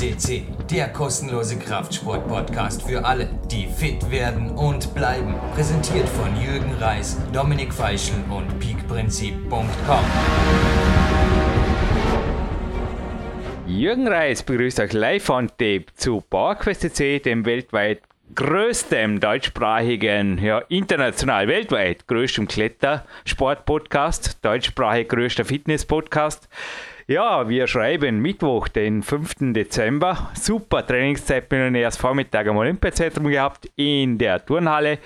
FCC, der kostenlose Kraftsport-Podcast für alle, die fit werden und bleiben. Präsentiert von Jürgen Reis, Dominik Feischl und peakprinzip.com. Jürgen Reis begrüßt euch live on tape zu PowerQuest dem weltweit größten deutschsprachigen, ja, international, weltweit größten Klettersport-Podcast, deutschsprachig größter Fitness-Podcast. Ja, wir schreiben Mittwoch, den 5. Dezember. Super Trainingszeit bin ich erst Vormittag am Olympiazentrum gehabt in der Turnhalle.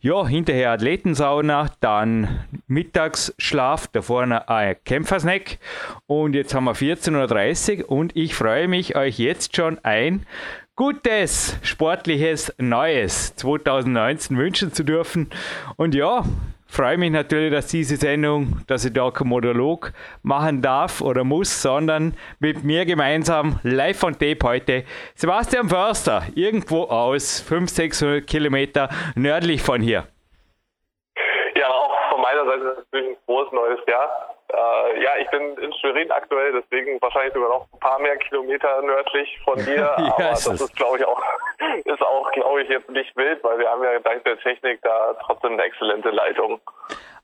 Ja, hinterher Athletensauna, dann Mittagsschlaf, da vorne ein Kämpfersnack und jetzt haben wir 14.30 Uhr und ich freue mich, euch jetzt schon ein gutes, sportliches, neues 2019 wünschen zu dürfen. Und ja, freue mich natürlich, dass diese Sendung, dass ich da keinen Monolog machen darf oder muss, sondern mit mir gemeinsam live von Tape heute Sebastian Förster, irgendwo aus 500, 600 Kilometer nördlich von hier. Ja, auch von meiner Seite natürlich ein frohes neues Jahr. Äh, ja, ich bin in Schwerin aktuell, deswegen wahrscheinlich sogar noch ein paar mehr Kilometer nördlich von dir. ja, aber das ist, glaube ich, auch, ist auch, glaube ich, jetzt nicht wild, weil wir haben ja dank der Technik da trotzdem eine exzellente Leitung.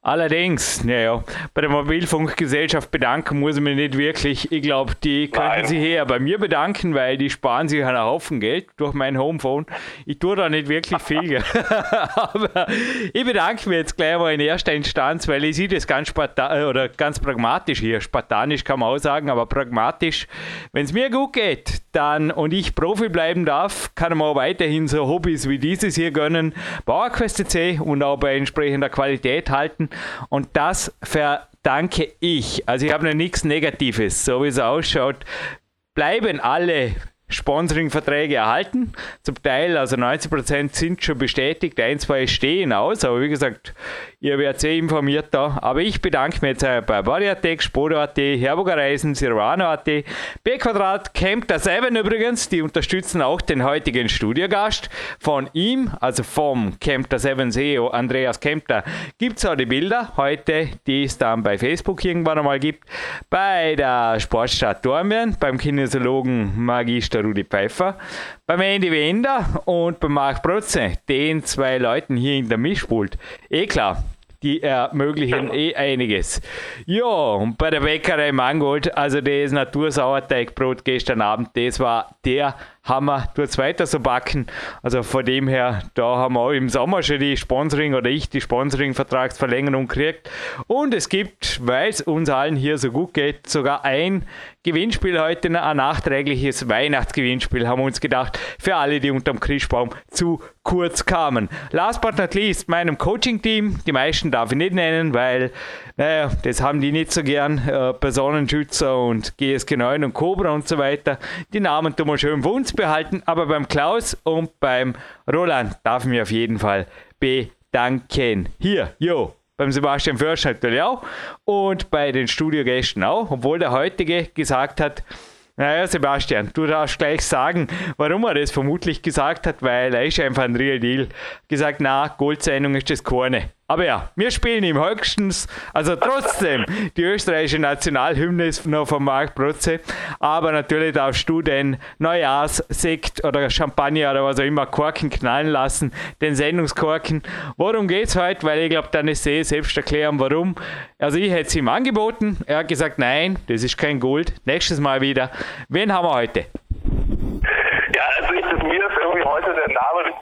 Allerdings, naja, bei der Mobilfunkgesellschaft bedanken muss ich mich nicht wirklich. Ich glaube, die könnten sich eher bei mir bedanken, weil die sparen sich einen Haufen Geld durch mein Homephone. Ich tue da nicht wirklich viel. Aber ich bedanke mich jetzt gleich mal in erster Instanz, weil ich sehe das ganz, äh, oder ganz pragmatisch hier. Spartanisch kann man auch sagen, aber pragmatisch. Wenn es mir gut geht dann und ich Profi bleiben darf, kann man auch weiterhin so Hobbys wie dieses hier gönnen. Bauerquest C und auch bei entsprechender Qualität halten. Und das verdanke ich. Also ich habe noch nichts Negatives, so wie es ausschaut. Bleiben alle Sponsoring-Verträge erhalten. Zum Teil, also 90% sind schon bestätigt, ein, zwei stehen aus, aber wie gesagt, ihr werdet sehr informiert da. Aber ich bedanke mich jetzt bei Bodyatec, Spodo.at, Herburger Reisen, Sirvano.at, B Quadrat, Camp der Seven übrigens, die unterstützen auch den heutigen Studiogast. Von ihm, also vom Camp der Seven CEO, Andreas Kempter, gibt es auch die Bilder heute, die es dann bei Facebook irgendwann einmal gibt. Bei der Sportstadt Dormien, beim Kinesiologen Magister der Rudi Pfeiffer, beim Andy Wender und beim Marc Protze, den zwei Leuten hier in der Mischpult. Eh klar, die ermöglichen eh einiges. Ja, und bei der Bäckerei Mangold, also das Natursauerteigbrot gestern Abend, das war der Hammer. Du jetzt weiter so backen. Also von dem her, da haben wir auch im Sommer schon die Sponsoring oder ich die Sponsoring-Vertragsverlängerung gekriegt. Und es gibt, weil es uns allen hier so gut geht, sogar ein Gewinnspiel heute, ein nachträgliches Weihnachtsgewinnspiel, haben wir uns gedacht, für alle, die unterm Christbaum zu kurz kamen. Last but not least, meinem Coaching-Team, die meisten darf ich nicht nennen, weil, naja, das haben die nicht so gern, äh, Personenschützer und GSG 9 und Cobra und so weiter. Die Namen tun wir schön uns behalten, aber beim Klaus und beim Roland darf ich mich auf jeden Fall bedanken. Hier, jo, beim Sebastian Försch natürlich auch und bei den Studiogästen auch, obwohl der heutige gesagt hat, naja, Sebastian, du darfst gleich sagen, warum er das vermutlich gesagt hat, weil er ist einfach ein Real Deal. Gesagt, na, Goldsendung ist das keine. Aber ja, wir spielen ihm höchstens, also trotzdem, die österreichische Nationalhymne ist noch von Marc Protze, aber natürlich darfst du den Neujahrssekt oder Champagner oder was auch immer Korken knallen lassen, den Sendungskorken. Worum geht es heute? Weil ich glaube, dann ist eh selbst erklären, warum. Also ich hätte es ihm angeboten, er hat gesagt, nein, das ist kein Gold, nächstes Mal wieder. Wen haben wir heute? Ja, also ich, mir ist irgendwie heute der Name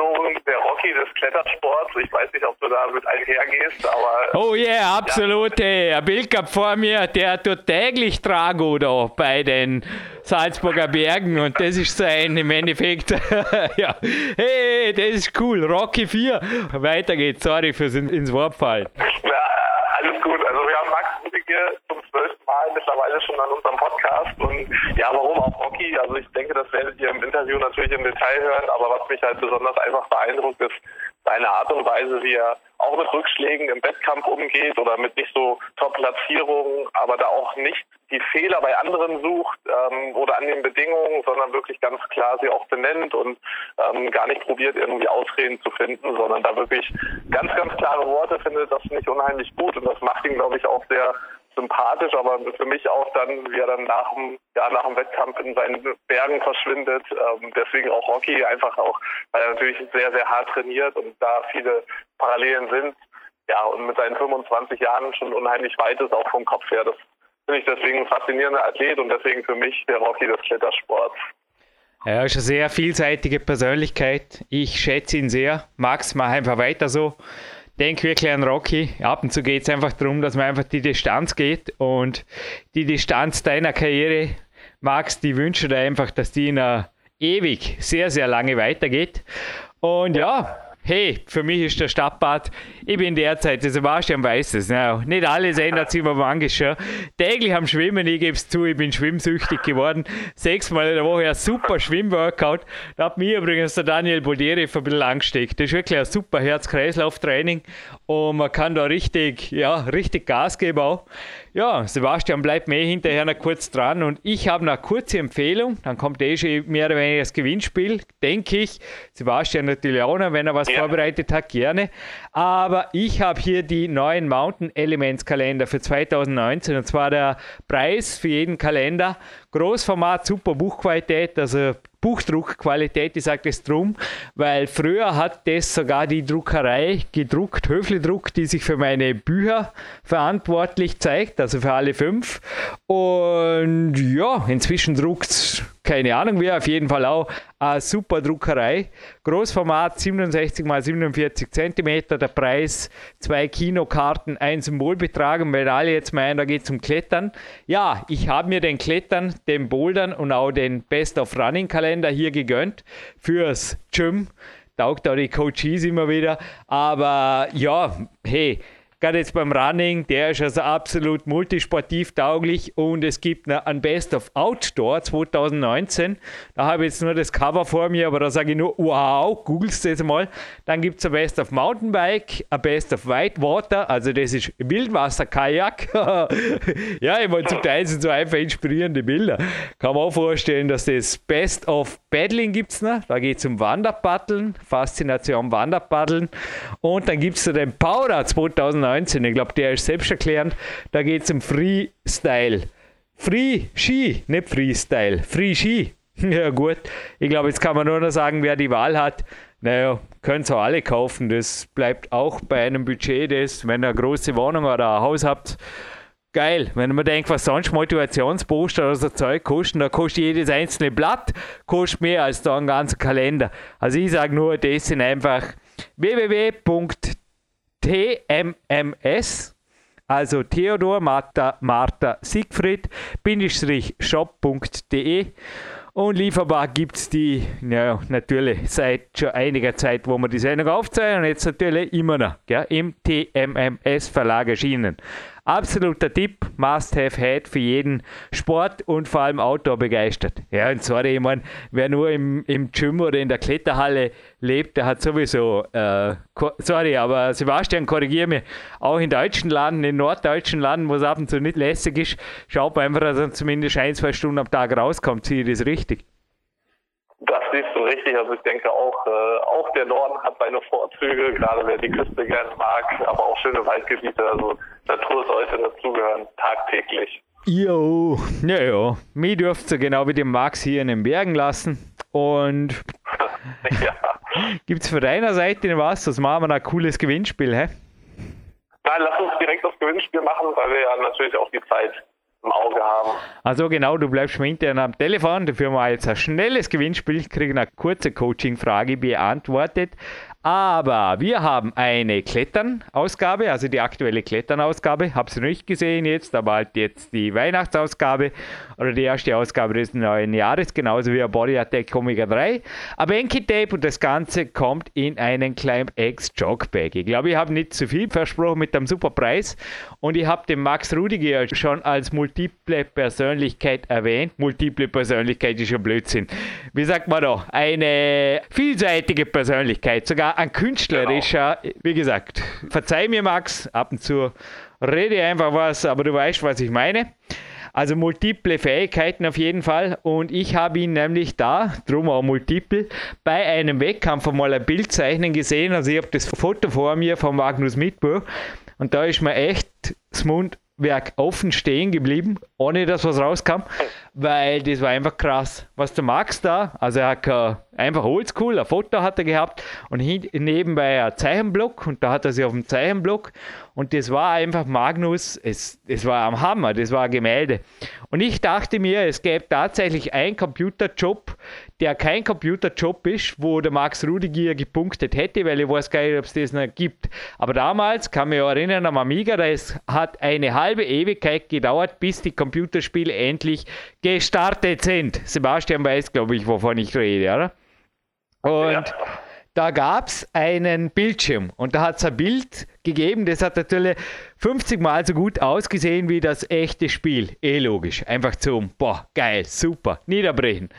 geflogen, der Rocky des Klettersports. Ich weiß nicht, ob du da mit einhergehst, aber. Oh yeah, absolut. Ja. Ein Bild gab vor mir, der tut täglich Trago da bei den Salzburger Bergen und das ist sein im Endeffekt. ja. Hey, das ist cool. Rocky 4. Weiter geht's. Sorry fürs ins Wort fallen. Ja, alles gut. Also wir haben Max hier zum zwölften Mal mittlerweile schon an unserem Podcast und ja, warum auch Rocky? Also ich denke, werdet ihr im Interview natürlich im Detail hören, aber was mich halt besonders einfach beeindruckt, ist seine Art und Weise, wie er auch mit Rückschlägen im Wettkampf umgeht oder mit nicht so Top-Platzierungen, aber da auch nicht die Fehler bei anderen sucht ähm, oder an den Bedingungen, sondern wirklich ganz klar sie auch benennt und ähm, gar nicht probiert, irgendwie Ausreden zu finden, sondern da wirklich ganz, ganz klare Worte findet, das finde ich unheimlich gut und das macht ihn, glaube ich, auch sehr sympathisch, aber für mich auch dann, wie er dann nach dem, ja, nach dem Wettkampf in seinen Bergen verschwindet. Ähm, deswegen auch Rocky, einfach auch, weil er natürlich sehr, sehr hart trainiert und da viele Parallelen sind. Ja, und mit seinen 25 Jahren schon unheimlich weit ist, auch vom Kopf her. Das finde ich deswegen ein faszinierender Athlet und deswegen für mich der Rocky des Klettersports. Er ist eine sehr vielseitige Persönlichkeit. Ich schätze ihn sehr. Max, mach einfach weiter so denke wirklich an Rocky. Ab und zu geht es einfach darum, dass man einfach die Distanz geht und die Distanz deiner Karriere, Max, die wünsche dir einfach, dass die in einer ewig sehr, sehr lange weitergeht. Und ja, hey, für mich ist der Stadtbad, ich bin derzeit, der Sebastian weiß es, no, nicht alles ändert sich, aber manches schon. Täglich am Schwimmen, ich gebe es zu, ich bin schwimmsüchtig geworden. Sechsmal in der Woche ein super Schwimmworkout. Da hat mir übrigens der Daniel Boldieri ein bisschen angesteckt. Das ist wirklich ein super Herz-Kreislauf-Training und man kann da richtig, ja, richtig Gas geben auch. Ja, Sebastian bleibt mir hinterher noch kurz dran und ich habe eine kurze Empfehlung. Dann kommt eh schon mehr oder weniger das Gewinnspiel, denke ich. Sebastian natürlich auch noch, wenn er was ja. vorbereitet hat, gerne. Aber ich habe hier die neuen Mountain Elements Kalender für 2019 und zwar der Preis für jeden Kalender. Großformat, super Buchqualität, also Buchdruckqualität, ich sage das drum, weil früher hat das sogar die Druckerei gedruckt, Höfle Druck, die sich für meine Bücher verantwortlich zeigt, also für alle fünf. Und ja, inzwischen druckt es keine Ahnung wer, auf jeden Fall auch eine super Druckerei. Großformat 67 x 47 cm, der Preis zwei Kinokarten, ein Symbolbetrag. Und wenn alle jetzt meinen, da geht es um Klettern. Ja, ich habe mir den Klettern, den Bouldern und auch den Best of Running Kalender hier gegönnt fürs Gym. Taugt auch die Coaches immer wieder. Aber ja, hey, gerade jetzt beim Running, der ist also absolut multisportiv tauglich und es gibt ein Best of Outdoor 2019. Da habe ich jetzt nur das Cover vor mir, aber da sage ich nur, wow, googelst das mal. Dann gibt es ein Best of Mountainbike, ein Best of Whitewater, also das ist Wildwasser-Kajak. ja, ich meine, zum Teil sind so einfach inspirierende Bilder. Kann man auch vorstellen, dass das Best of Paddling gibt es noch. Da geht es um Wanderpaddeln, Faszination Wanderpaddeln. Und dann gibt es den Powder 2019. 19. Ich glaube, der ist selbsterklärend. Da geht es um Freestyle. Free Ski, nicht Freestyle. Free Ski. Ja, gut. Ich glaube, jetzt kann man nur noch sagen, wer die Wahl hat. Naja, können es auch alle kaufen. Das bleibt auch bei einem Budget, das, wenn ihr eine große Wohnung oder ein Haus habt, geil. Wenn man denkt, was sonst Motivationsposter oder so Zeug kosten, da kostet jedes einzelne Blatt kostet mehr als da ein ganzer Kalender. Also ich sage nur, das sind einfach www TMMS, also Theodor Martha, Martha Siegfried, shop.de und lieferbar gibt es die, ja, natürlich seit schon einiger Zeit, wo wir die Sendung aufzeichnen und jetzt natürlich immer noch gell, im TMMS Verlag erschienen. Absoluter Tipp, Must-Have-Had für jeden Sport und vor allem Outdoor begeistert. Ja, und sorry, ich meine, wer nur im, im Gym oder in der Kletterhalle lebt, der hat sowieso, äh, sorry, aber Sebastian, korrigiere mich, auch in deutschen Landen, in norddeutschen Landen, wo es ab und zu nicht lässig ist, schaut man einfach, dass er zumindest ein, zwei Stunden am Tag rauskommt. Sehe ich das richtig? Siehst du richtig. Also ich denke auch, äh, auch der Norden hat seine Vorzüge, gerade wer die Küste gerne mag, aber auch schöne Waldgebiete. Also Natur sollte dazugehören, tagtäglich. Jo, naja, mich dürft ihr genau wie den Max hier in den Bergen lassen. Und ja. gibt es von deiner Seite was? Das machen wir ein cooles Gewinnspiel, hä? Nein, lass uns direkt das Gewinnspiel machen, weil wir ja natürlich auch die Zeit im Auge haben. Also genau, du bleibst mir intern am Telefon, dafür mal jetzt ein schnelles Gewinnspiel, kriegen eine kurze Coaching-Frage beantwortet. Aber wir haben eine Klettern-Ausgabe, also die aktuelle Klettern-Ausgabe. Habe sie noch nicht gesehen jetzt, aber halt jetzt die Weihnachtsausgabe oder die erste Ausgabe des neuen Jahres, genauso wie Body Attack Omega 3. Aber Enki Tape und das Ganze kommt in einen Climb X Jogbag. Ich glaube, ich habe nicht zu viel versprochen mit dem super Preis und ich habe den Max Rudiger schon als multiple Persönlichkeit erwähnt. Multiple Persönlichkeit ist schon Blödsinn. Wie sagt man da? Eine vielseitige Persönlichkeit, sogar ein künstlerischer, genau. wie gesagt, verzeih mir Max, ab und zu rede einfach was, aber du weißt, was ich meine. Also multiple Fähigkeiten auf jeden Fall. Und ich habe ihn nämlich da, drum auch multiple, bei einem Wettkampf einmal ein Bild zeichnen gesehen. Also ich habe das Foto vor mir von Magnus Mitbuch und da ist mir echt das Mund Werk offen stehen geblieben, ohne dass was rauskam, weil das war einfach krass. Was der Max da, also er hat einfach oldschool, ein Foto hat er gehabt und nebenbei ein Zeichenblock und da hat er sich auf dem Zeichenblock und das war einfach Magnus, es, es war am Hammer, das war ein Gemälde. Und ich dachte mir, es gäbe tatsächlich einen Computerjob, der kein Computerjob ist, wo der Max Rudigier gepunktet hätte, weil ich weiß gar nicht, ob es das noch gibt. Aber damals, kann mich erinnern am Amiga, das hat eine halbe Ewigkeit gedauert, bis die Computerspiele endlich gestartet sind. Sebastian weiß, glaube ich, wovon ich rede, oder? Und ja. da gab es einen Bildschirm und da hat es ein Bild gegeben, das hat natürlich 50 Mal so gut ausgesehen wie das echte Spiel. Eh logisch. Einfach zum, boah, geil, super, niederbrechen.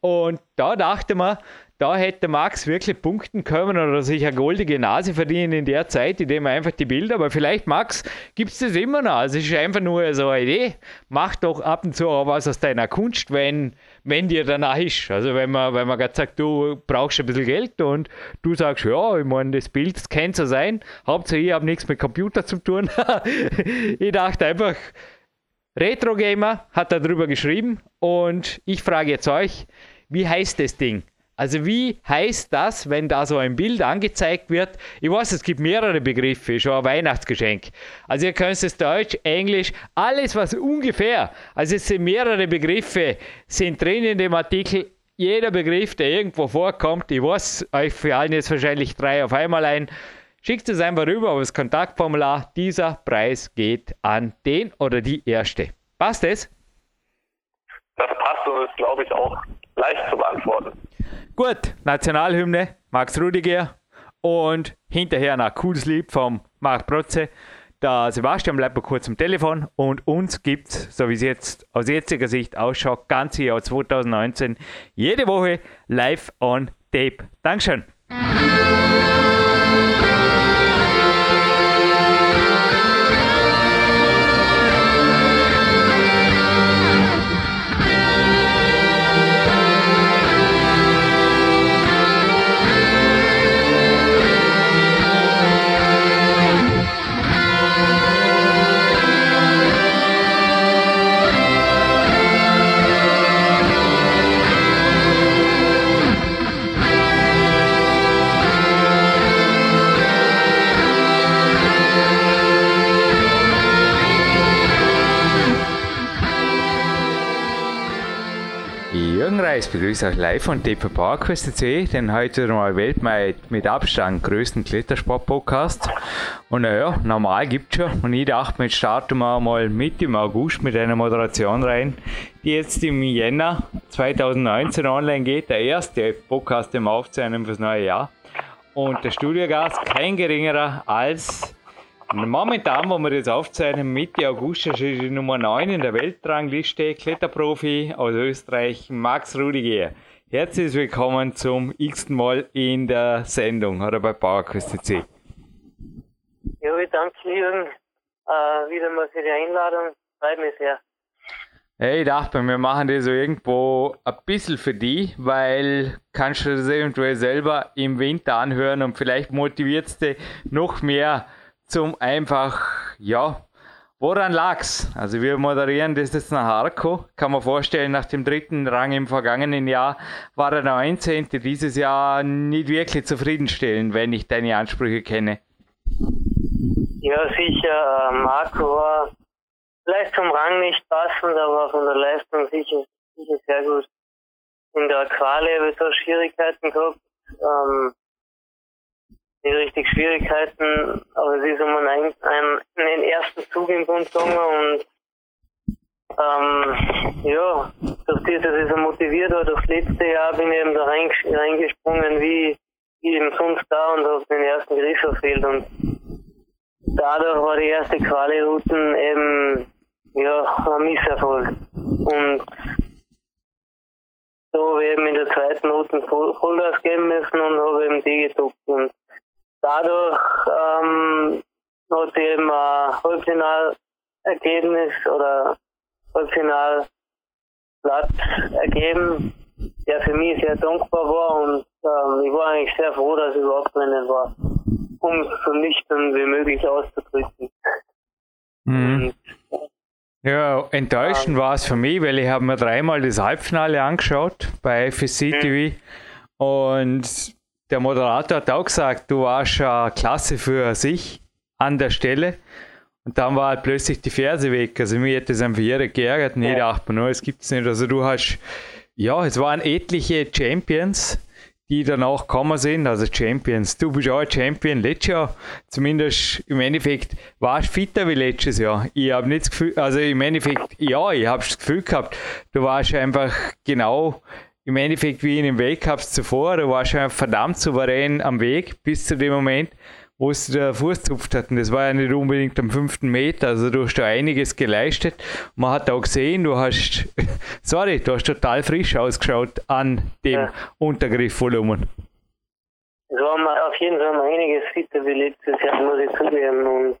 Und da dachte man, da hätte Max wirklich punkten können oder sich eine goldige Nase verdienen in der Zeit, indem er einfach die Bilder, aber vielleicht Max, gibt es das immer noch. Also es ist einfach nur so eine Idee. Mach doch ab und zu auch was aus deiner Kunst, wenn, wenn dir danach ist. Also wenn man, wenn man gerade sagt, du brauchst ein bisschen Geld und du sagst, ja, ich meine, das Bild das kann so sein. Hauptsache ich habe nichts mit Computer zu tun. ich dachte einfach, Retro Gamer hat darüber geschrieben und ich frage jetzt euch, wie heißt das Ding? Also wie heißt das, wenn da so ein Bild angezeigt wird? Ich weiß, es gibt mehrere Begriffe, schon ein Weihnachtsgeschenk. Also ihr könnt es Deutsch, Englisch, alles was ungefähr, also es sind mehrere Begriffe, sind drin in dem Artikel. Jeder Begriff, der irgendwo vorkommt, ich weiß euch für allen jetzt wahrscheinlich drei auf einmal ein. Schickt es einfach rüber auf das Kontaktformular. Dieser Preis geht an den oder die Erste. Passt es? Das passt und ist, glaube ich, auch leicht zu beantworten. Gut, Nationalhymne, Max Rudiger und hinterher ein cooles Lied vom Marc Protze. Der Sebastian bleibt mal kurz am Telefon und uns gibt es, so wie es jetzt aus jetziger Sicht ausschaut, ganze Jahr 2019, jede Woche live on tape. Dankeschön. Ich begrüße euch live von DP PowerQuest.c, den heute mal weltweit mit Abstand größten Klettersport-Podcast. Und naja, normal gibt es schon. Und ich dachte, jetzt starten wir mal mit im August mit einer Moderation rein, die jetzt im Jänner 2019 online geht. Der erste Podcast im Aufzeichnen fürs neue Jahr. Und der Studiogast kein geringerer als Momentan, wo wir das aufzeichnen, Mitte August ist die Nummer 9 in der Weltrangliste, Kletterprofi aus Österreich, Max Rudiger. Herzlich willkommen zum x-ten Mal in der Sendung oder bei PowerQuest C. Ja, ich danke Jürgen äh, wieder mal für die Einladung. Freut mich sehr. Hey, ich dachte, wir machen das so irgendwo ein bisschen für dich, weil kannst du das eventuell selber im Winter anhören und vielleicht motiviert es dich noch mehr zum einfach, ja, woran lag's? Also wir moderieren das jetzt nach Arco. Kann man vorstellen, nach dem dritten Rang im vergangenen Jahr war er der 19. Dieses Jahr nicht wirklich zufriedenstellend, wenn ich deine Ansprüche kenne. Ja, sicher. Äh, Marco war vielleicht zum Rang nicht passend, aber von der Leistung sicher, sicher sehr gut. In der Quali habe ich so Schwierigkeiten gehabt. Ähm, nicht richtig Schwierigkeiten, aber es ist um einen, einen, einen ersten Zug im Grund gegangen und ähm, ja, durch das, dass ich so motiviert war, durchs letzte Jahr bin ich eben da reingesprungen wie, eben sonst da und habe den ersten Griff verfehlt und dadurch war die erste Quali-Routen eben ja, ein Misserfolg. Und so habe ich eben in der zweiten Route Vollgas geben müssen und habe eben die gedruckt und dadurch ähm, hat eben ein Halbfinalergebnis oder Halbfinalplatz ergeben, der für mich sehr dankbar war und ähm, ich war eigentlich sehr froh, dass ich überhaupt drinnen war, um es so nüchtern wie möglich auszudrücken. Mhm. Und Ja, enttäuschend war es für mich, weil ich habe mir dreimal das Halbfinale angeschaut bei FSC mhm. TV und der Moderator hat auch gesagt, du warst ja klasse für sich an der Stelle. Und dann war halt plötzlich die Ferse weg. Also mir hat das einfach jeder geärgert. Nee, ja. dachte man, es gibt es nicht. Also du hast, ja, es waren etliche Champions, die danach gekommen sind. Also Champions. Du bist auch ein Champion letztes Jahr. Zumindest im Endeffekt warst du fitter wie letztes Jahr. Ich habe nicht das Gefühl, also im Endeffekt, ja, ich habe das Gefühl gehabt, du warst einfach genau im Endeffekt wie in den Weltcups zuvor. Du warst einfach verdammt souverän am Weg bis zu dem Moment wo es der Fuß zupft hat. Und das war ja nicht unbedingt am fünften Meter. Also du hast da einiges geleistet. Man hat auch gesehen, du hast, sorry, du hast total frisch ausgeschaut an dem ja. Untergriffvolumen. Es war auf jeden Fall einiges fitter wie letztes Jahr, muss ich zugeben. Und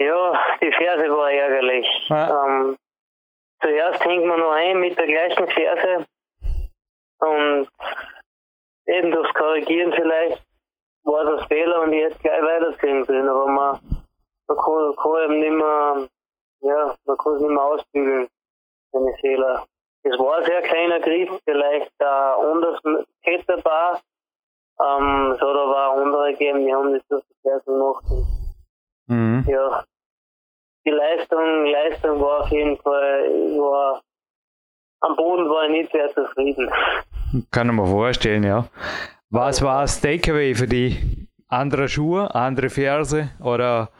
ja, die Ferse war ärgerlich. Ja. Ähm, zuerst hängt man noch ein mit der gleichen Ferse und eben durchs Korrigieren vielleicht war das Fehler und ich hätte gleich weiterziehen können, aber man, man kann, kann eben nicht mehr, ja, man kann es nicht mehr ausbügeln, seine Fehler. Es war ein sehr kleiner Griff, vielleicht äh, anders Ketterbar, ähm, hat aber auch andere gegeben, die haben das durch die Ferse gemacht. Mhm. Ja, die Leistung, Leistung war auf jeden Fall, war, am Boden war ich nicht sehr zufrieden. Kann ich mir vorstellen, ja. Was war das Takeaway für die? Andere Schuhe, andere Ferse oder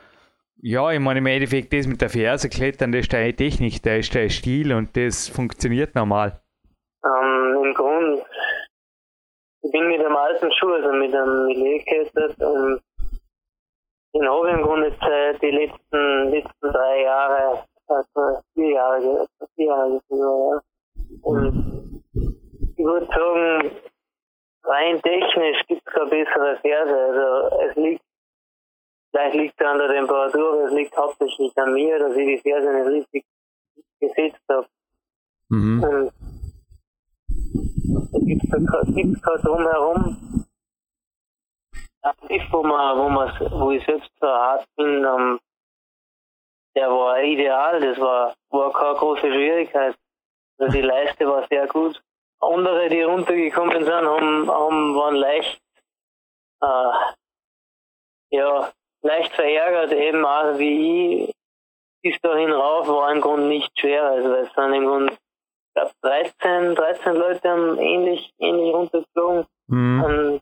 ja, ich meine im Endeffekt das mit der Ferse klettern, das ist deine Technik, das ist dein Stil und das funktioniert normal. Ähm, Im Grund, ich bin mit einem alten Schuh, also mit einem Millet geklettert und ich im Grunde seit die letzten, letzten drei Jahre, also vier Jahre, vier Jahre, ja. Und ich würde sagen, rein technisch gibt es keine bessere Ferse. Also es liegt, vielleicht liegt es an der Temperatur, es liegt hauptsächlich an mir, dass ich die Ferse nicht richtig gesetzt habe. Mhm. Und da gibt es kein Drumherum. Nicht, wo, man, wo, man, wo ich selbst so hart bin, ähm, der war ideal, das war, war keine große Schwierigkeit. Also die Leiste war sehr gut andere, die runtergekommen sind, haben, haben waren leicht, äh, ja, leicht verärgert, eben auch wie ich. Bis dahin rauf war im Grunde nicht schwer, also es sind im Grunde, ich glaube 13, 13 Leute haben ähnlich, ähnlich runtergeflogen. Mhm. Und,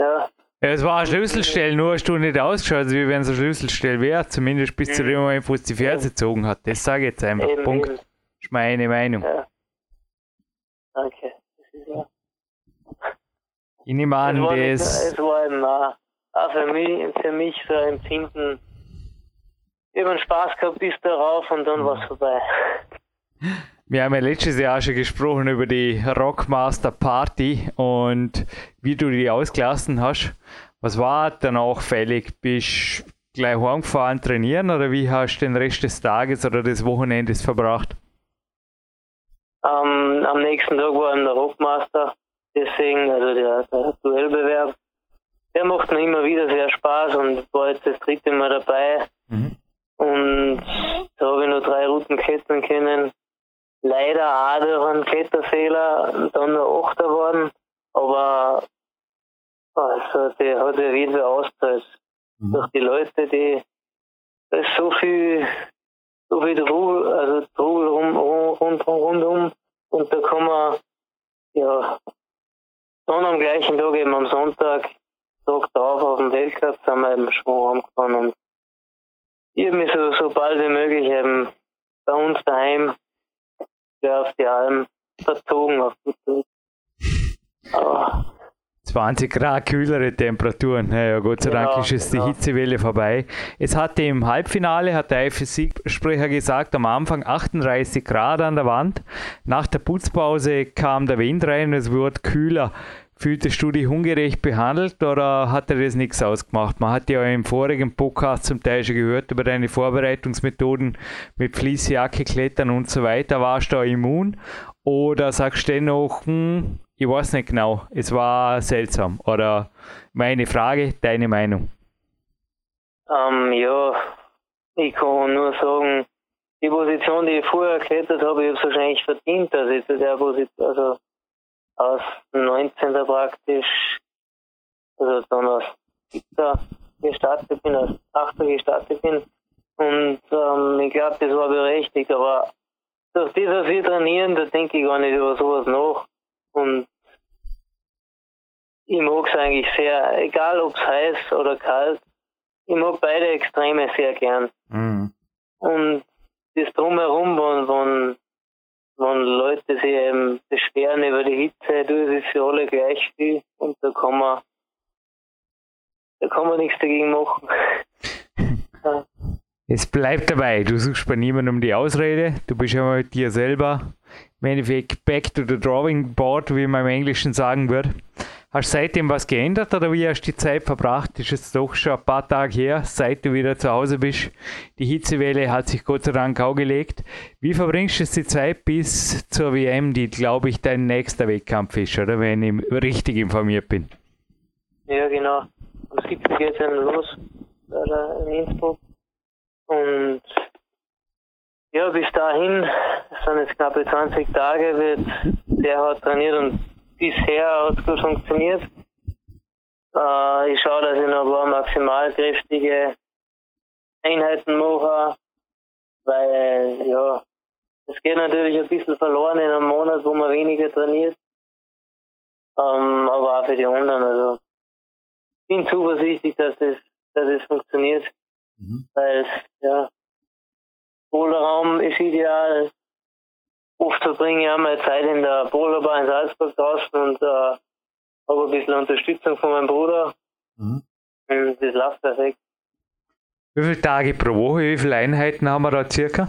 ja. Ja, es war eine Schlüsselstelle, nur hast du nicht ausgeschaut, wie wenn es eine Schlüsselstelle wäre, zumindest bis mhm. zu dem Moment, wo es die Ferse gezogen hat. Das sage ich jetzt einfach. Eben, Punkt. Eben. Das ist meine Meinung. Ja. Danke. Das ist ja. Ich nehme an, es war, das. Es war ein, auch für mich, für mich so ein Empfinden. Ich habe Spaß gehabt bis darauf und dann war es vorbei. Wir haben ja letztes Jahr schon gesprochen über die Rockmaster Party und wie du die ausgelassen hast. Was war danach fällig? Bist du gleich heimgefahren trainieren oder wie hast du den Rest des Tages oder des Wochenendes verbracht? Ähm, am nächsten Tag war der Rockmaster, deswegen, also der, der Duellbewerb. Der macht mir immer wieder sehr Spaß und war jetzt das dritte Mal dabei. Mhm. Und da habe ich nur drei Routen klettern können. Leider auch durch einen Kletterfehler dann der Achter geworden. Aber also, der hat ja wieder ausgezahlt. Mhm. Durch die Leute, die da ist so viel so viel Trubel, also Trubel rum, rund, rundum. Und da kann man, ja, dann am gleichen Tag, eben am Sonntag, Tag drauf auf dem Weltcup, sind wir eben schon heimgefahren. Und ich habe mich so, so bald wie möglich eben bei uns daheim auf die Alm verzogen, auf gut Deutsch. Aber 20 Grad kühlere Temperaturen. Ja, Gott sei Dank ist jetzt die Hitzewelle vorbei. Es hatte im Halbfinale, hat der FSC-Sprecher gesagt, am Anfang 38 Grad an der Wand. Nach der Putzpause kam der Wind rein und es wurde kühler. Fühltest du dich ungerecht behandelt oder hat er das nichts ausgemacht? Man hat ja im vorigen Podcast zum Teil schon gehört über deine Vorbereitungsmethoden mit Fließjacke, Klettern und so weiter. Warst du da immun? Oder sagst du dennoch, hm, ich weiß nicht genau, es war seltsam. Oder meine Frage, deine Meinung? Ähm, ja, ich kann nur sagen, die Position, die ich vorher geklettert habe, ich habe es wahrscheinlich verdient, dass ich zu der Position, also aus 19. praktisch, also dann aus 7. gestartet bin, aus 8. gestartet bin. Und ähm, ich glaube, das war berechtigt, aber durch das, was wir trainieren, da denke ich gar nicht über sowas nach. Und ich mag es eigentlich sehr, egal ob es heiß oder kalt, ich mag beide Extreme sehr gern. Mhm. Und das drumherum, wenn, wenn, wenn Leute sich eben beschweren über die Hitze, du, es ist für alle gleich viel und da kann man, da kann man nichts dagegen machen. ja. Es bleibt dabei, du suchst bei niemandem um die Ausrede, du bist ja mit dir selber im Endeffekt back to the drawing board, wie man im Englischen sagen würde. Hast du seitdem was geändert oder wie hast du die Zeit verbracht? Ist jetzt doch schon ein paar Tage her, seit du wieder zu Hause bist. Die Hitzewelle hat sich Gott sei Dank auch gelegt. Wie verbringst du die Zeit bis zur WM, die, glaube ich, dein nächster Wettkampf ist, oder? Wenn ich richtig informiert bin. Ja, genau. Am 7. geht es dann los, in Innsbruck. Und ja, bis dahin, das sind jetzt knappe 20 Tage, wird sehr hart trainiert und bisher hat es gut funktioniert. Äh, ich schaue, dass ich noch ein paar maximalkräftige Einheiten mache, weil ja, es geht natürlich ein bisschen verloren in einem Monat, wo man weniger trainiert. Ähm, aber auch für die anderen. Also ich bin zuversichtlich, dass das, dass das funktioniert. Mhm. Weil ja, Boulderraum ist ideal, oft verbringe ich auch mal Zeit in der Boulderbar in Salzburg draußen und äh, habe ein bisschen Unterstützung von meinem Bruder. Mhm. Und das läuft perfekt. Wie viele Tage pro Woche, wie viele Einheiten haben wir da circa?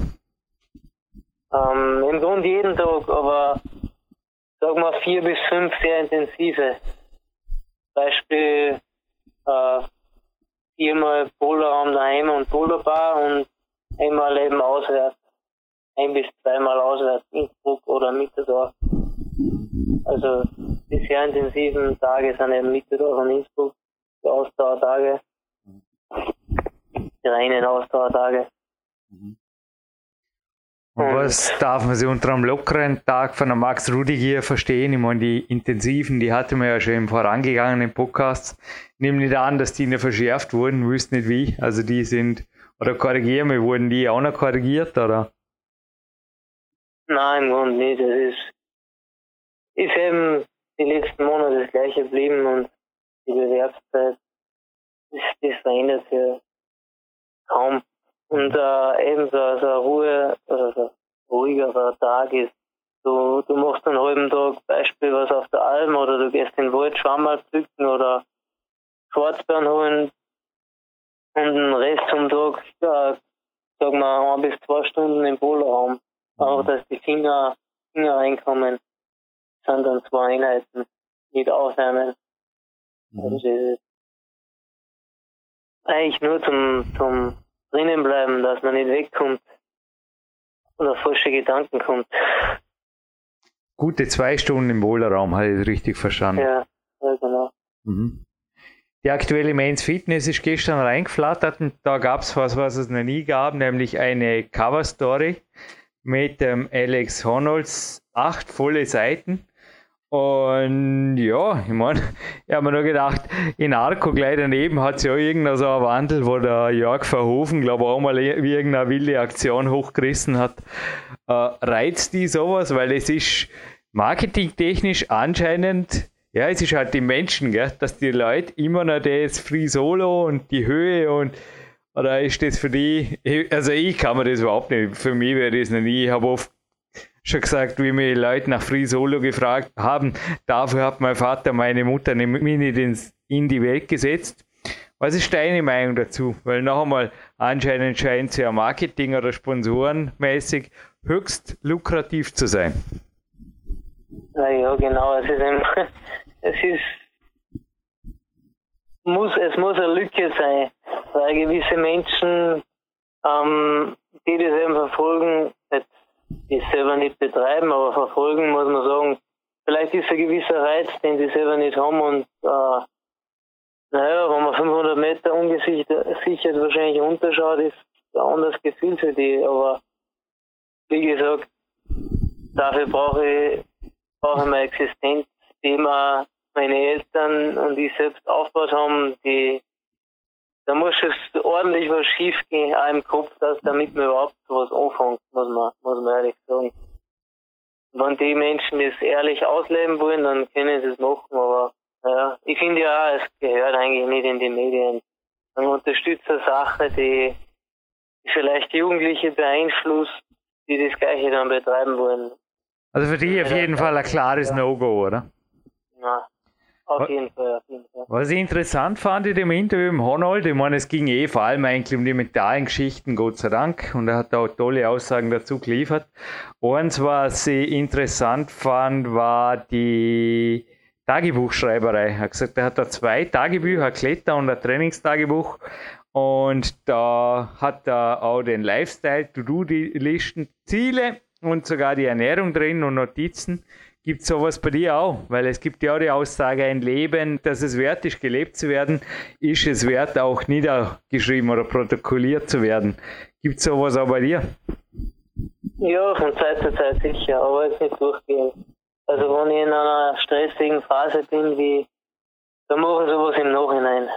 Ähm, Im Grunde jeden Tag, aber sag mal vier bis fünf sehr intensive. Beispiel äh, viermal Boulderraum daheim und Boulderbar und einmal eben auswärts ein bis zweimal auswärts Innsbruck oder Mitterdorf. Also die sehr intensiven Tage sind eben Mitterdorf und Innsbruck, die Ausdauertage, die reinen Ausdauertage. Und was darf man sich unter einem lockeren Tag von einem Max Rudiger verstehen? Ich meine, die intensiven, die hatten wir ja schon im vorangegangenen Podcast. Ich nehme nicht an, dass die nicht verschärft wurden, wüsste nicht wie. Also die sind, oder korrigieren wir, wurden die auch noch korrigiert, oder? Nein, im Grunde nicht. Es ist, ist eben die letzten Monate das gleiche geblieben und die Bewerbszeit, das, das verändert sich kaum. Und äh, ebenso also Ruhe, also ruhigerer Tag ist, du, du machst einen halben Tag Beispiel was auf der Alm oder du gehst in den Wald Schwammerl pflücken oder Schwarzbeeren holen und den Rest vom Tag, ja, sagen wir, ein bis zwei Stunden im Polarraum. Auch, dass die Finger, Finger reinkommen, sind dann zwei Einheiten mit Aufwärmen. Mhm. Eigentlich nur zum, zum drinnen bleiben, dass man nicht wegkommt auf falsche Gedanken kommt. Gute zwei Stunden im Wohlerraum, habe ich richtig verstanden. Ja, ja genau. Mhm. Die aktuelle Men's Fitness ist gestern reingeflattert und da gab es was, was es noch nie gab, nämlich eine Cover Story mit dem Alex Honolds acht volle Seiten. Und ja, ich meine, ich habe mir nur gedacht, in Arco gleich daneben hat es ja irgendein so ein Wandel, wo der Jörg Verhofen, glaube ich, auch mal irgendeine wilde Aktion hochgerissen hat. Äh, reizt die sowas, weil es ist marketingtechnisch anscheinend, ja, es ist halt die Menschen, gell, dass die Leute immer noch das Free Solo und die Höhe und oder ist das für die, also ich kann mir das überhaupt nicht, für mich wäre das nie, ich habe oft schon gesagt, wie mir Leute nach Free Solo gefragt haben, dafür hat mein Vater meine Mutter mich nicht in die Welt gesetzt. Was ist deine Meinung dazu? Weil noch einmal, anscheinend scheint es ja Marketing- oder Sponsorenmäßig höchst lukrativ zu sein. Ja, genau. Es ist, ein, es ist muss, es muss eine Lücke sein, weil gewisse Menschen, ähm, die das eben verfolgen, jetzt die selber nicht betreiben, aber verfolgen, muss man sagen, vielleicht ist ein gewisser Reiz, den die selber nicht haben und äh, naja, wenn man 500 Meter ungesichert wahrscheinlich unterschaut, ist ein anderes Gefühl für die, aber wie gesagt, dafür brauche ich, brauche ich meine Existenz, die mir meine Eltern und ich selbst aufgebaut haben, die da muss es ordentlich was schief gehen, auch im Kopf, dass damit man überhaupt was anfängt, muss man, muss man ehrlich sagen. Wenn die Menschen das ehrlich ausleben wollen, dann können sie es machen, aber ja, ich finde ja, es gehört eigentlich nicht in die Medien. Man unterstützt eine Sache, die vielleicht Jugendliche beeinflusst, die das Gleiche dann betreiben wollen. Also für dich auf jeden Fall ein klares No-Go, oder? Ja, auf jeden Fall, auf jeden Fall. Was ich interessant fand in dem Interview mit Honold, ich meine, es ging eh vor allem eigentlich um die mentalen Geschichten, Gott sei Dank, und er hat auch tolle Aussagen dazu geliefert. Eins, was ich interessant fand, war die Tagebuchschreiberei. Er hat gesagt, er hat da zwei Tagebücher, ein Kletter- und ein Trainingstagebuch. Und da hat er auch den Lifestyle, To-Do-Listen, Ziele und sogar die Ernährung drin und Notizen. Gibt es sowas bei dir auch? Weil es gibt ja auch die Aussage, ein Leben, das es wert ist, gelebt zu werden, ist es wert, auch niedergeschrieben oder protokolliert zu werden. Gibt es sowas auch bei dir? Ja, von Zeit zu Zeit sicher, aber jetzt nicht durchgehend. Also wenn ich in einer stressigen Phase bin, wie, dann mache ich sowas im Nachhinein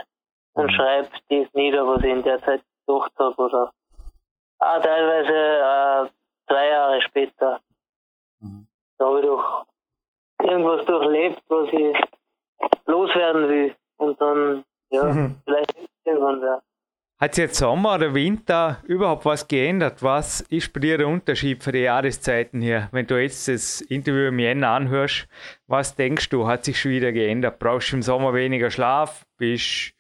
und mhm. schreibe das nieder, was ich in der Zeit gedacht habe oder auch teilweise äh, drei Jahre später. Mhm. Da habe ich doch irgendwas durchlebt, was ich loswerden will. Und dann, ja, mhm. vielleicht irgendwann wäre. Hat sich jetzt Sommer oder Winter überhaupt was geändert? Was ist bei dir der Unterschied für die Jahreszeiten hier? Wenn du jetzt das Interview im Jänner anhörst, was denkst du, hat sich schon wieder geändert? Brauchst du im Sommer weniger Schlaf? Bist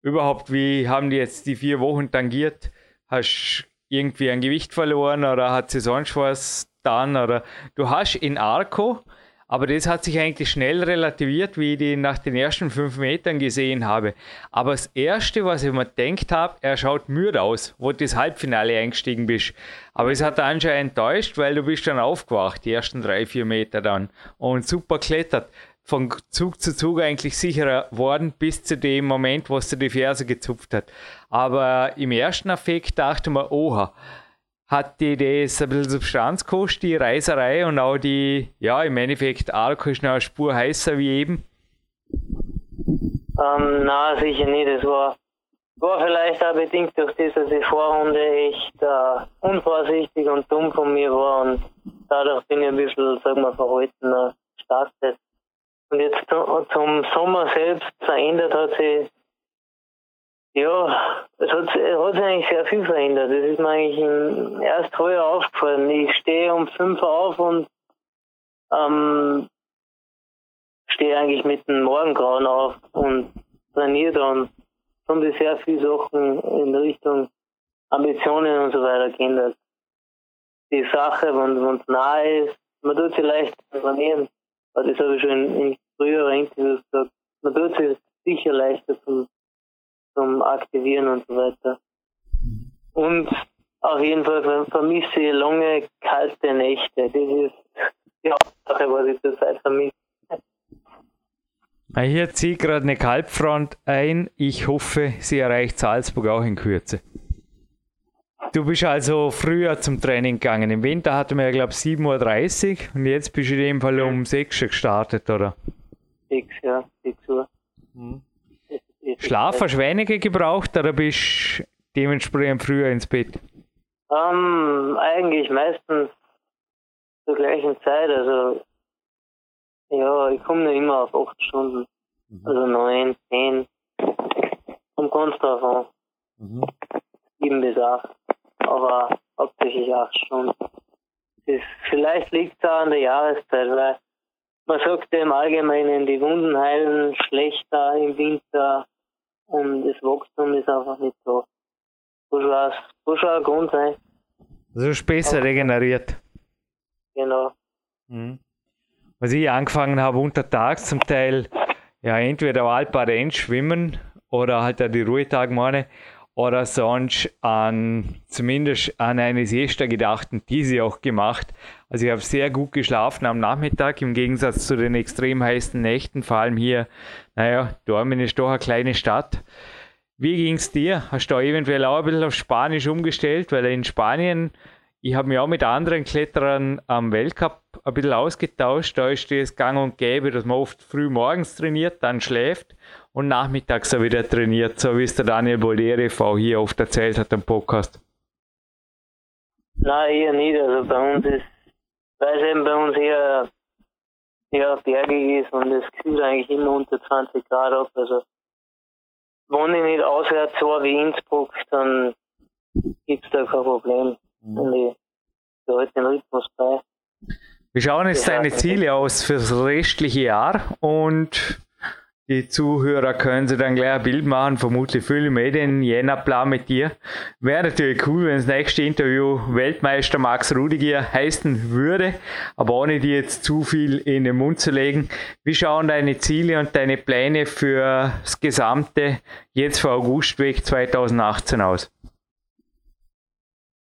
überhaupt, wie haben die jetzt die vier Wochen tangiert? Hast du irgendwie ein Gewicht verloren oder hat sie sonst was dann? Oder du hast in Arco aber das hat sich eigentlich schnell relativiert, wie ich die nach den ersten fünf Metern gesehen habe. Aber das Erste, was ich mir gedacht habe, er schaut müde aus, wo du das Halbfinale eingestiegen bist. Aber es hat anscheinend enttäuscht, weil du bist dann aufgewacht, die ersten drei, vier Meter dann. Und super klettert. Von Zug zu Zug eigentlich sicherer worden, bis zu dem Moment, wo es die Ferse gezupft hat. Aber im ersten Effekt dachte man, oha, hat die das ein bisschen Substanz gekostet, die Reiserei und auch die, ja, im Endeffekt Alkohol ist noch eine Spur heißer wie eben? Ähm, nein, sicher nicht. Es war, war vielleicht auch bedingt durch das, dass die Vorrunde echt äh, unvorsichtig und dumm von mir war und dadurch bin ich ein bisschen, sagen wir, verhaltener gestartet. Und jetzt zum Sommer selbst verändert hat sich ja, es hat, hat sich eigentlich sehr viel verändert. Das ist mir eigentlich erst heuer aufgefallen. Ich stehe um 5 Uhr auf und ähm, stehe eigentlich mit dem Morgengrauen auf und trainiere dann. Haben sich sehr viele Sachen in Richtung Ambitionen und so weiter geändert. Die Sache, wenn es nahe ist, man tut sie leicht trainieren. Aber das habe ich schon in, in früheren Interviews gesagt. Man tut sie sicher leichter zum zum Aktivieren und so weiter. Und auf jeden Fall vermisse ich lange kalte Nächte. Das ist die Hauptsache, was ich zurzeit vermisse. Hier zieht gerade eine Kalbfront ein. Ich hoffe, sie erreicht Salzburg auch in Kürze. Du bist also früher zum Training gegangen. Im Winter hatten wir ja, glaube ich, 7.30 Uhr und jetzt bist du in dem Fall um 6 Uhr gestartet, oder? 6, ja, 6 Uhr. Mhm. Schlaf hast du weniger gebraucht oder bist du dementsprechend früher ins Bett? Um, ähm, eigentlich meistens zur gleichen Zeit. Also, ja, ich komme nicht immer auf 8 Stunden. Mhm. Also 9, 10. Kommt ganz drauf an. Mhm. 7 bis 8. Aber hauptsächlich 8 Stunden. Das, vielleicht liegt es auch an der Jahreszeit, weil man sagt ja im Allgemeinen, die Wunden heilen schlechter im Winter und das Wachstum ist einfach nicht so. Muss schon, schon ein Grund sein. Also ist besser regeneriert. Genau. Mhm. Was ich angefangen habe, untertags zum Teil, ja, entweder Alparenz schwimmen oder halt die Ruhetage meine, oder sonst an zumindest an eine Siesta gedacht und diese auch gemacht. Also ich habe sehr gut geschlafen am Nachmittag im Gegensatz zu den extrem heißen Nächten, vor allem hier, naja, Dormen ist doch eine kleine Stadt. Wie ging es dir? Hast du eventuell auch ein bisschen auf Spanisch umgestellt? Weil in Spanien, ich habe mich auch mit anderen Kletterern am Weltcup ein bisschen ausgetauscht. Da ist es gang und gäbe, dass man oft früh morgens trainiert, dann schläft und nachmittags auch wieder trainiert, so wie es der Daniel Boldere V hier oft erzählt hat im Podcast. Nein, eher nicht. Also bei uns ist, weil es eben bei uns eher, eher bergig ist und es kühlt eigentlich immer unter 20 Grad ab. Also wenn ich nicht auswärts war wie Innsbruck, dann gibt es da kein Problem. Und ich behalte den Rhythmus bei. Wir schauen jetzt deine Ziele aus fürs restliche Jahr und die Zuhörer können sich dann gleich ein Bild machen. Vermutlich fühle ich mich den Jänner-Plan mit dir. Wäre natürlich cool, wenn das nächste Interview Weltmeister Max Rudiger heißen würde, aber ohne dir jetzt zu viel in den Mund zu legen. Wie schauen deine Ziele und deine Pläne für das gesamte jetzt für Augustweg 2018 aus?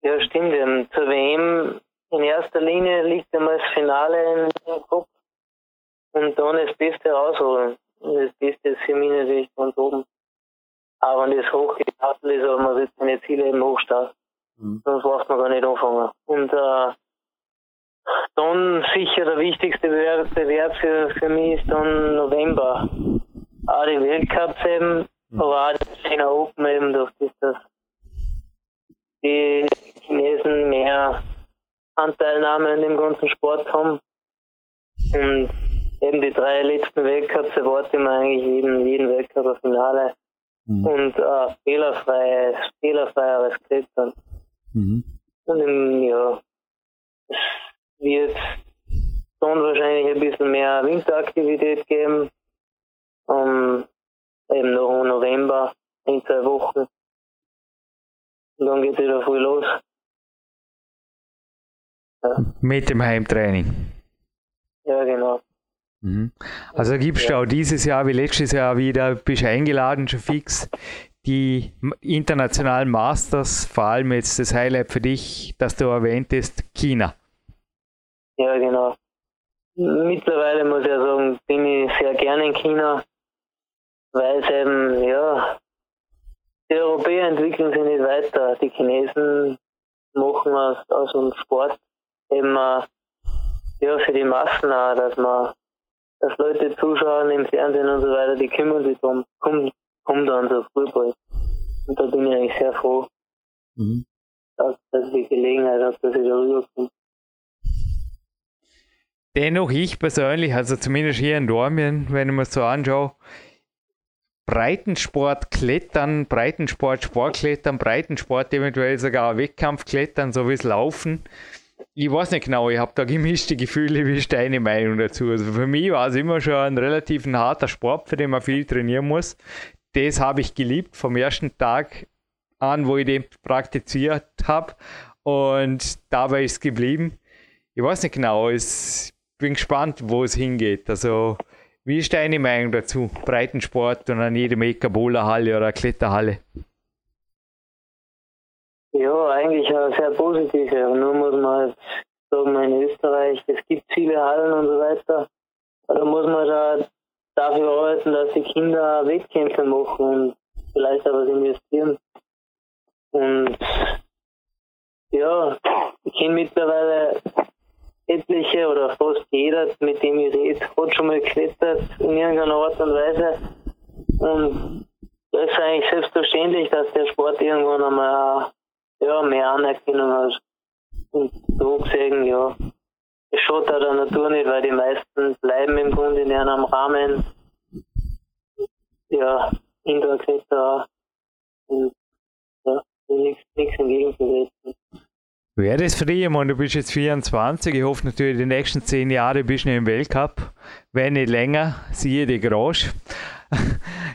Ja, stimmt. Ähm, zur WM in erster Linie liegt einmal das Finale im Kopf und dann das Beste rausholen. Das Beste ist für mich natürlich ganz oben. Aber wenn das hochgestapelt ist, aber man wird seine Ziele eben hochstarten. Mhm. Sonst braucht man gar nicht anfangen. Und äh, dann sicher der wichtigste Bewerb für, für mich ist dann November. Auch die Weltcups eben, mhm. aber auch die China Open eben, durch das, dass die Chinesen mehr Anteilnahme an dem ganzen Sport haben. Und eben die drei letzten Weltcups erwarte ich mir eigentlich jeden, jeden Weltcup ein Finale mhm. und äh, fehlerfreies, fehlerfreieres Klettern. Mhm. Und im, ja, es wird dann wahrscheinlich ein bisschen mehr Winteraktivität geben. Um, eben noch im November, in zwei Wochen. Und dann geht wieder früh los. Ja. Mit dem Heimtraining. Ja, genau. Mhm. Also gibst du auch dieses Jahr wie letztes Jahr wieder, bist eingeladen schon fix, die internationalen Masters, vor allem jetzt das Highlight für dich, das du erwähnt hast, China. Ja, genau. Mittlerweile muss ich ja sagen, bin ich sehr gerne in China, weil es eben, ja, die Europäer entwickeln sich nicht weiter. Die Chinesen machen aus, aus dem Sport eben, ja, für die Massen auch, dass man dass Leute zuschauen im Fernsehen und so weiter, die kümmern sich darum, kommt, kommt dann so Fußball. Und da bin ich eigentlich sehr froh, mhm. dass, dass ich die Gelegenheit habe, dass ich darüber komme. Dennoch ich persönlich, also zumindest hier in Dormien, wenn ich mir so anschaue, Breitensport klettern, Breitensport Sportklettern, Breitensport eventuell sogar Wettkampfklettern, so wie es Laufen, ich weiß nicht genau, ich habe da gemischte Gefühle. Wie ist deine Meinung dazu? Also für mich war es immer schon ein relativ harter Sport, für den man viel trainieren muss. Das habe ich geliebt vom ersten Tag an, wo ich den praktiziert habe. Und dabei ist es geblieben. Ich weiß nicht genau, ich bin gespannt, wo es hingeht. Also, wie ist deine Meinung dazu? Breitensport und an jedem Eck Halle oder Kletterhalle? Ja, eigentlich sehr positive. Und nur muss man halt sagen, in Österreich, es gibt viele Hallen und so weiter. Da muss man da dafür arbeiten, dass die Kinder Wettkämpfe machen und vielleicht auch was investieren. Und ja, ich kenne mittlerweile etliche oder fast jeder, mit dem ich rede, hat schon mal geklettert in irgendeiner Art und Weise. Und das ist eigentlich selbstverständlich, dass der Sport irgendwann einmal ja, mehr Anerkennung hast. Und so gesehen, ja, es schaut auch der Natur nicht, weil die meisten bleiben im Grunde in einem Rahmen, ja, Indoor-Kletterer und ja, nichts, entgegenzusetzen. Wäre das für dich, ich meine, du bist jetzt 24, ich hoffe natürlich, die nächsten 10 Jahre bist du im Weltcup, wenn nicht länger, siehe die Garage.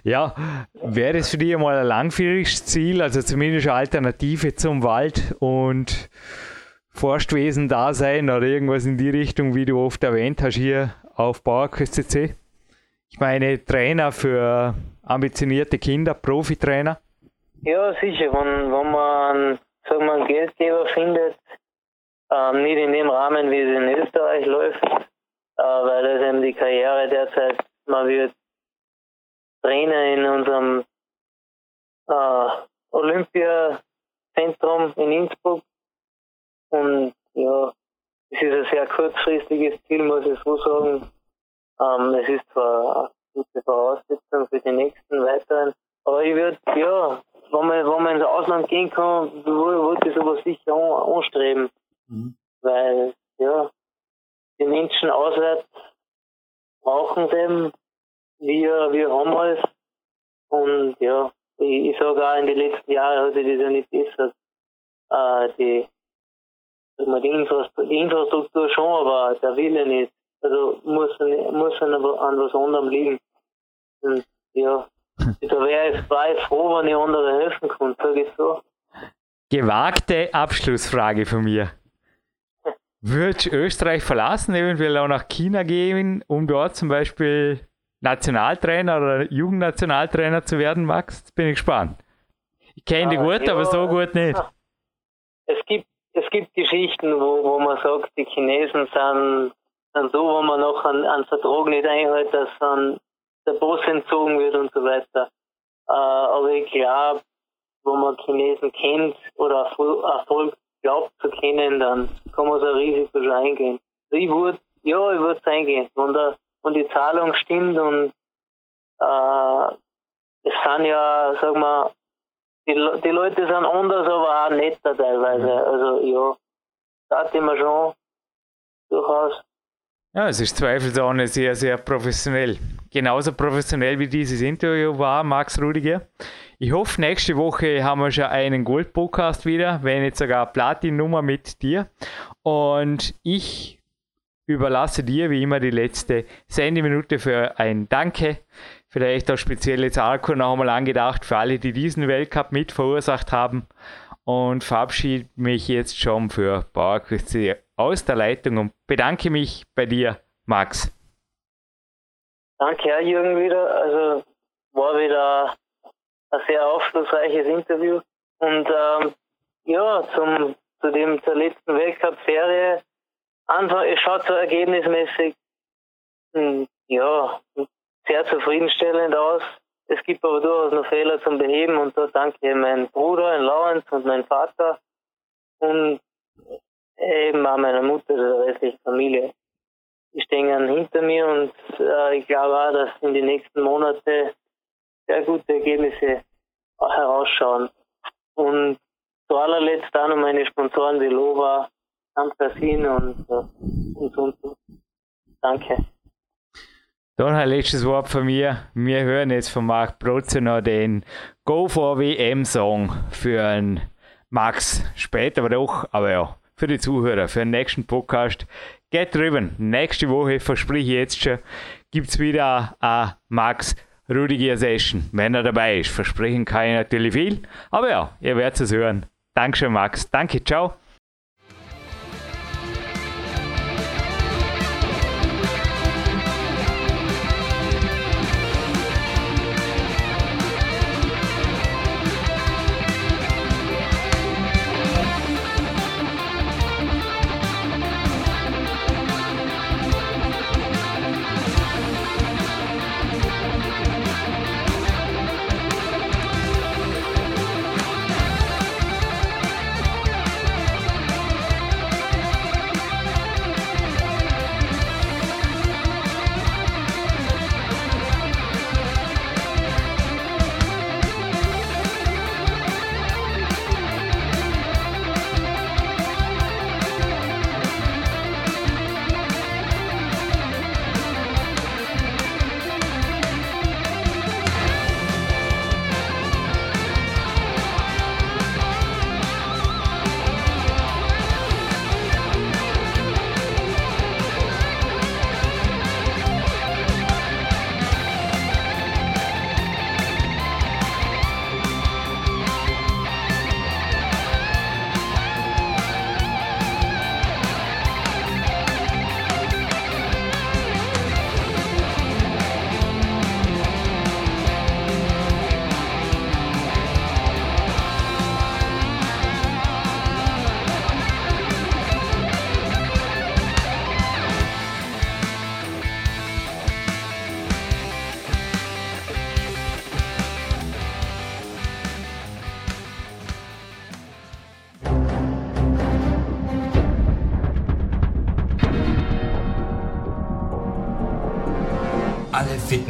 Ja, wäre es für dich mal ein langfristiges Ziel, also zumindest eine Alternative zum Wald und Forstwesen da sein oder irgendwas in die Richtung, wie du oft erwähnt hast, hier auf Bauerküste C? Ich meine, Trainer für ambitionierte Kinder, Profitrainer? Ja, sicher. Wenn, wenn man sagen wir, einen Geldgeber findet, ähm, nicht in dem Rahmen, wie es in Österreich läuft, äh, weil das eben die Karriere derzeit, man wird Trainer in unserem äh, Olympiazentrum in Innsbruck. Und ja, es ist ein sehr kurzfristiges Ziel, muss ich so sagen. Ähm, es ist zwar eine gute Voraussetzung für die nächsten weiteren, aber ich würde, ja, wenn man, wenn man ins Ausland gehen kann, würde ich sowas sicher an, anstreben. Mhm. Weil, ja, die Menschen auswärts brauchen es eben, wir, wir haben es. Und ja, ich, ich sage auch, in den letzten Jahren hat sich das ja nicht besser. Äh, die, die, Infrastruktur, die Infrastruktur schon, aber der Wille nicht. Also muss, muss an, an was anderem liegen. Und ja, da wäre ich frei froh, wenn ich andere helfen kann, sage ich so. Gewagte Abschlussfrage von mir. Würdest du Österreich verlassen, eventuell auch nach China gehen, um dort zum Beispiel Nationaltrainer oder Jugendnationaltrainer zu werden, Max? Bin ich gespannt. Ich kenne ah, die gut, ja, aber so gut nicht. Es gibt, es gibt Geschichten, wo, wo man sagt, die Chinesen sind, sind so, wo man noch einen, einen Vertrag nicht einhält, dass dann der Boss entzogen wird und so weiter. Äh, aber ich glaube, wo man Chinesen kennt oder Erfolg glaubt zu kennen, dann kann man so ein Risiko schon eingehen. Ich würde, ja, ich würde es eingehen. Wenn, der, wenn die Zahlung stimmt und äh, es sind ja, sag mal, die, die Leute sind anders, aber auch netter teilweise. Mhm. Also ja, da ich mir schon durchaus. Ja, es ist zweifelsohne sehr, sehr professionell. Genauso professionell wie dieses Interview war, Max Rudiger. Ich hoffe, nächste Woche haben wir schon einen Gold-Podcast wieder, wenn nicht sogar Platin-Nummer mit dir. Und ich überlasse dir wie immer die letzte Sendeminute für ein Danke. Vielleicht auch speziell jetzt Arco noch einmal angedacht für alle, die diesen Weltcup mit verursacht haben. Und verabschiede mich jetzt schon für Bauerküste aus der Leitung und bedanke mich bei dir, Max. Danke, Herr Jürgen, wieder. Also war wieder ein sehr aufschlussreiches Interview. Und ähm, ja, zum, zu dem zur letzten Weltcup-Serie. Anfang, es schaut so ergebnismäßig hm, ja, sehr zufriedenstellend aus. Es gibt aber durchaus noch Fehler zum Beheben und da danke ich meinem Bruder, in Lawrence und meinem Vater und eben auch meiner Mutter, der restlichen Familie die stehen hinter mir und äh, ich glaube auch, dass in den nächsten Monaten sehr gute Ergebnisse herausschauen. Und zu allerletzt auch noch meine Sponsoren wie Lova, Amcasin und, äh, und, und, und. Danke. Dann ein letztes Wort von mir. Wir hören jetzt von Marc Brotze noch den Go for WM Song für einen Max. Später aber doch, aber ja, für die Zuhörer, für den nächsten Podcast. Get driven. Nächste Woche, verspreche ich jetzt schon, gibt es wieder eine Max Rudiger Session, wenn er dabei ist. Versprechen kann ich natürlich viel, aber ja, ihr werdet es hören. Dankeschön, Max. Danke, ciao.